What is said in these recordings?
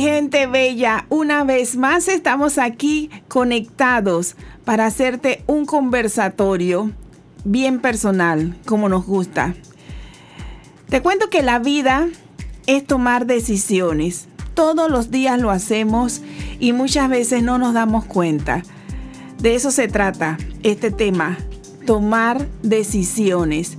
¿Qué hubo mi gente bella? Una vez más estamos aquí conectados para hacerte un conversatorio bien personal, como nos gusta. Te cuento que la vida es tomar decisiones. Todos los días lo hacemos y muchas veces no nos damos cuenta. De eso se trata este tema, tomar decisiones.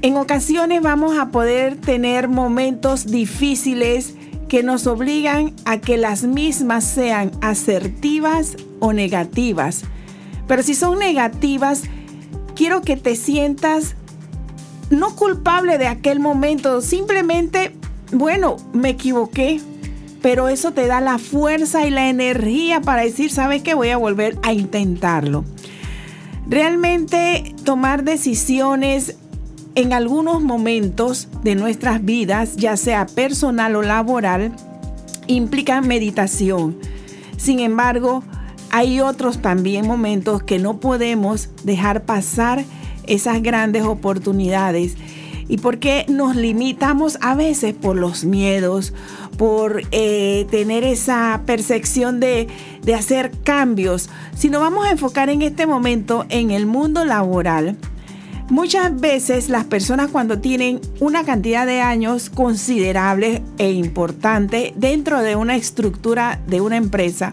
En ocasiones vamos a poder tener momentos difíciles que nos obligan a que las mismas sean asertivas o negativas. Pero si son negativas, quiero que te sientas no culpable de aquel momento, simplemente, bueno, me equivoqué, pero eso te da la fuerza y la energía para decir, ¿sabes qué? Voy a volver a intentarlo. Realmente tomar decisiones en algunos momentos de nuestras vidas, ya sea personal o laboral, implica meditación. Sin embargo, hay otros también momentos que no podemos dejar pasar esas grandes oportunidades. ¿Y por qué nos limitamos a veces por los miedos, por eh, tener esa percepción de, de hacer cambios? Si nos vamos a enfocar en este momento en el mundo laboral, Muchas veces las personas cuando tienen una cantidad de años considerable e importante dentro de una estructura de una empresa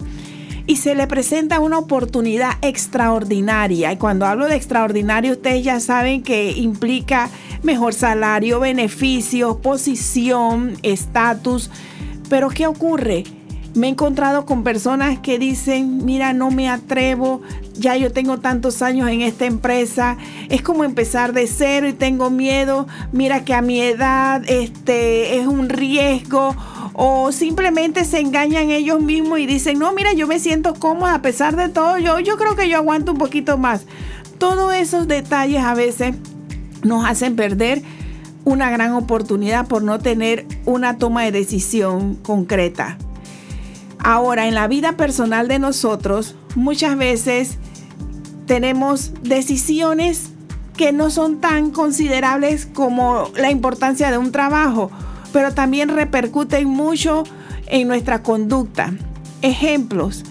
y se le presenta una oportunidad extraordinaria. Y cuando hablo de extraordinario, ustedes ya saben que implica mejor salario, beneficios, posición, estatus. Pero ¿qué ocurre? Me he encontrado con personas que dicen, mira, no me atrevo, ya yo tengo tantos años en esta empresa, es como empezar de cero y tengo miedo, mira que a mi edad este, es un riesgo, o simplemente se engañan ellos mismos y dicen, no, mira, yo me siento cómoda a pesar de todo, yo, yo creo que yo aguanto un poquito más. Todos esos detalles a veces nos hacen perder una gran oportunidad por no tener una toma de decisión concreta. Ahora, en la vida personal de nosotros, muchas veces tenemos decisiones que no son tan considerables como la importancia de un trabajo, pero también repercuten mucho en nuestra conducta. Ejemplos,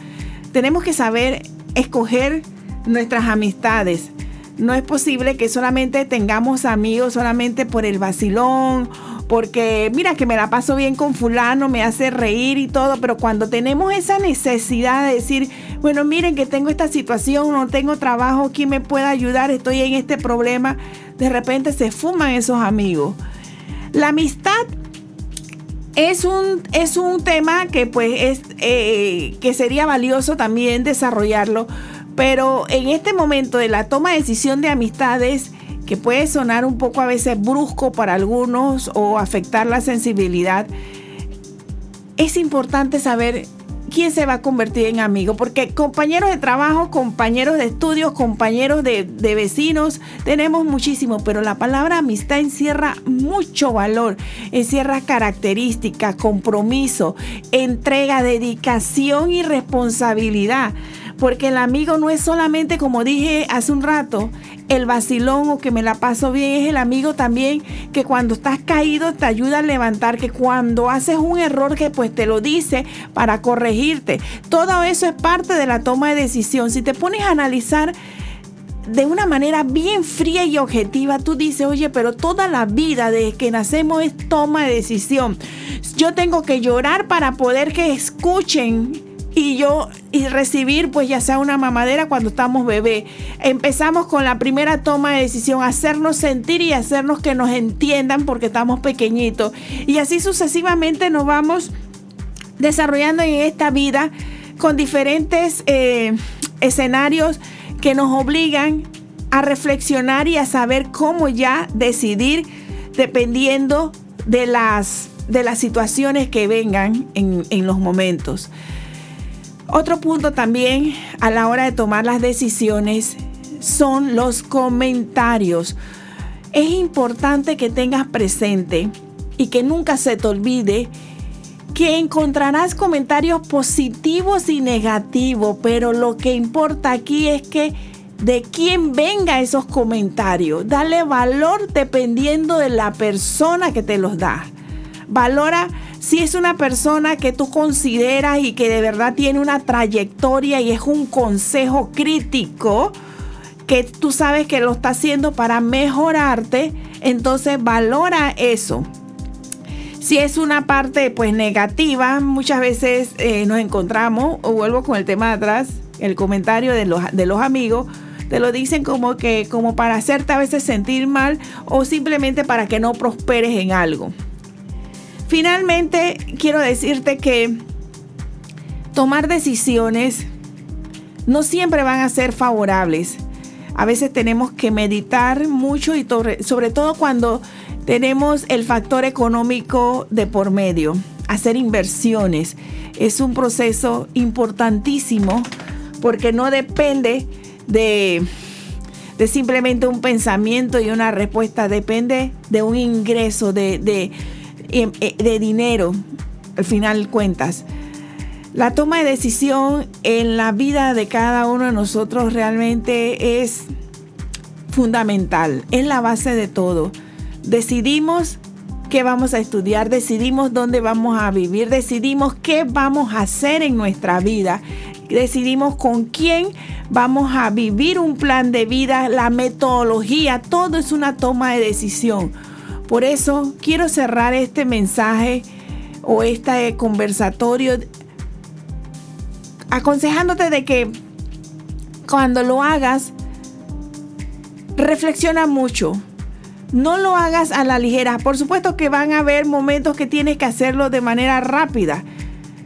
tenemos que saber escoger nuestras amistades. No es posible que solamente tengamos amigos solamente por el vacilón porque mira que me la paso bien con fulano, me hace reír y todo, pero cuando tenemos esa necesidad de decir, bueno, miren que tengo esta situación, no tengo trabajo, ¿quién me puede ayudar? Estoy en este problema, de repente se fuman esos amigos. La amistad es un, es un tema que pues es, eh, que sería valioso también desarrollarlo, pero en este momento de la toma de decisión de amistades, que puede sonar un poco a veces brusco para algunos o afectar la sensibilidad, es importante saber quién se va a convertir en amigo, porque compañeros de trabajo, compañeros de estudios, compañeros de, de, vecinos, tenemos muchísimo, pero la palabra amistad encierra mucho valor, encierra características, compromiso, entrega, dedicación y responsabilidad. Porque el amigo no es solamente, como dije hace un rato, el vacilón o que me la paso bien, es el amigo también que cuando estás caído te ayuda a levantar, que cuando haces un error que pues te lo dice para corregirte. Todo eso es parte de la toma de decisión. Si te pones a analizar de una manera bien fría y objetiva, tú dices, oye, pero toda la vida desde que nacemos es toma de decisión. Yo tengo que llorar para poder que escuchen y yo y recibir pues ya sea una mamadera cuando estamos bebé. Empezamos con la primera toma de decisión, hacernos sentir y hacernos que nos entiendan porque estamos pequeñitos. Y así sucesivamente nos vamos desarrollando en esta vida con diferentes eh, escenarios que nos obligan a reflexionar y a saber cómo ya decidir dependiendo de las, de las situaciones que vengan en, en los momentos. Otro punto también a la hora de tomar las decisiones son los comentarios. Es importante que tengas presente y que nunca se te olvide que encontrarás comentarios positivos y negativos, pero lo que importa aquí es que de quién venga esos comentarios. Dale valor dependiendo de la persona que te los da. Valora Si es una persona que tú consideras y que de verdad tiene una trayectoria y es un consejo crítico, que tú sabes que lo está haciendo para mejorarte, entonces valora eso. Si es una parte pues negativa, muchas veces eh, nos encontramos, o vuelvo con el tema atrás, el comentario de los, de los amigos, te lo dicen como que como para hacerte a veces sentir mal o simplemente para que no prosperes en algo. Finalmente, quiero decirte que tomar decisiones no siempre van a ser favorables. A veces tenemos que meditar mucho y sobre todo cuando tenemos el factor económico de por medio. Hacer inversiones es un proceso importantísimo porque no depende de, simplemente un pensamiento y una respuesta, depende de un ingreso de, de, de dinero, al final cuentas. La toma de decisión en la vida de cada uno de nosotros realmente es fundamental, es la base de todo. Decidimos qué vamos a estudiar, decidimos dónde vamos a vivir, decidimos qué vamos a hacer en nuestra vida, decidimos con quién vamos a vivir un plan de vida, la metodología, todo es una toma de decisión. Por eso quiero cerrar este mensaje o este conversatorio aconsejándote de que cuando lo hagas, reflexiona mucho. No lo hagas a la ligera. Por supuesto que van a haber momentos que tienes que hacerlo de manera rápida.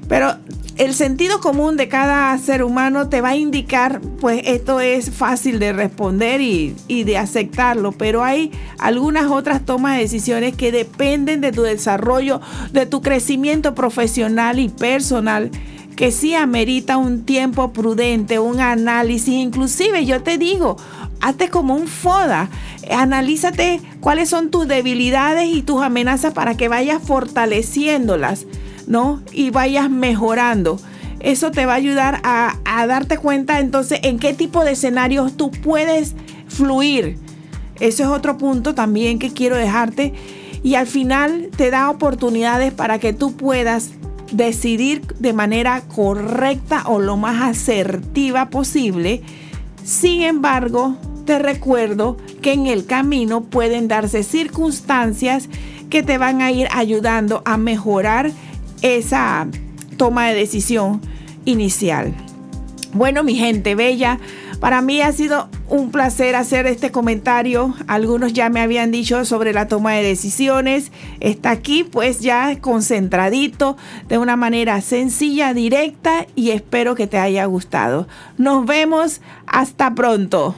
Pero el sentido común de cada ser humano te va a indicar, pues esto es fácil de responder y, de aceptarlo, pero hay algunas otras tomas de decisiones que dependen de tu desarrollo, de tu crecimiento profesional y personal que sí amerita un tiempo prudente, un análisis, inclusive yo te digo, hazte como un FODA, analízate cuáles son tus debilidades y tus amenazas para que vayas fortaleciéndolas, ¿no? Y vayas mejorando. Eso te va a ayudar a, a darte cuenta entonces en qué tipo de escenarios tú puedes fluir. Eso es otro punto también que quiero dejarte. Y al final te da oportunidades para que tú puedas decidir de manera correcta o lo más asertiva posible. Sin embargo, te recuerdo que en el camino pueden darse circunstancias que te van a ir ayudando a mejorar esa toma de decisión inicial. Bueno, mi gente bella, para mí ha sido un placer hacer este comentario. Algunos ya me habían dicho sobre la toma de decisiones. Está aquí pues ya concentradito de una manera sencilla, directa y espero que te haya gustado. Nos vemos hasta pronto.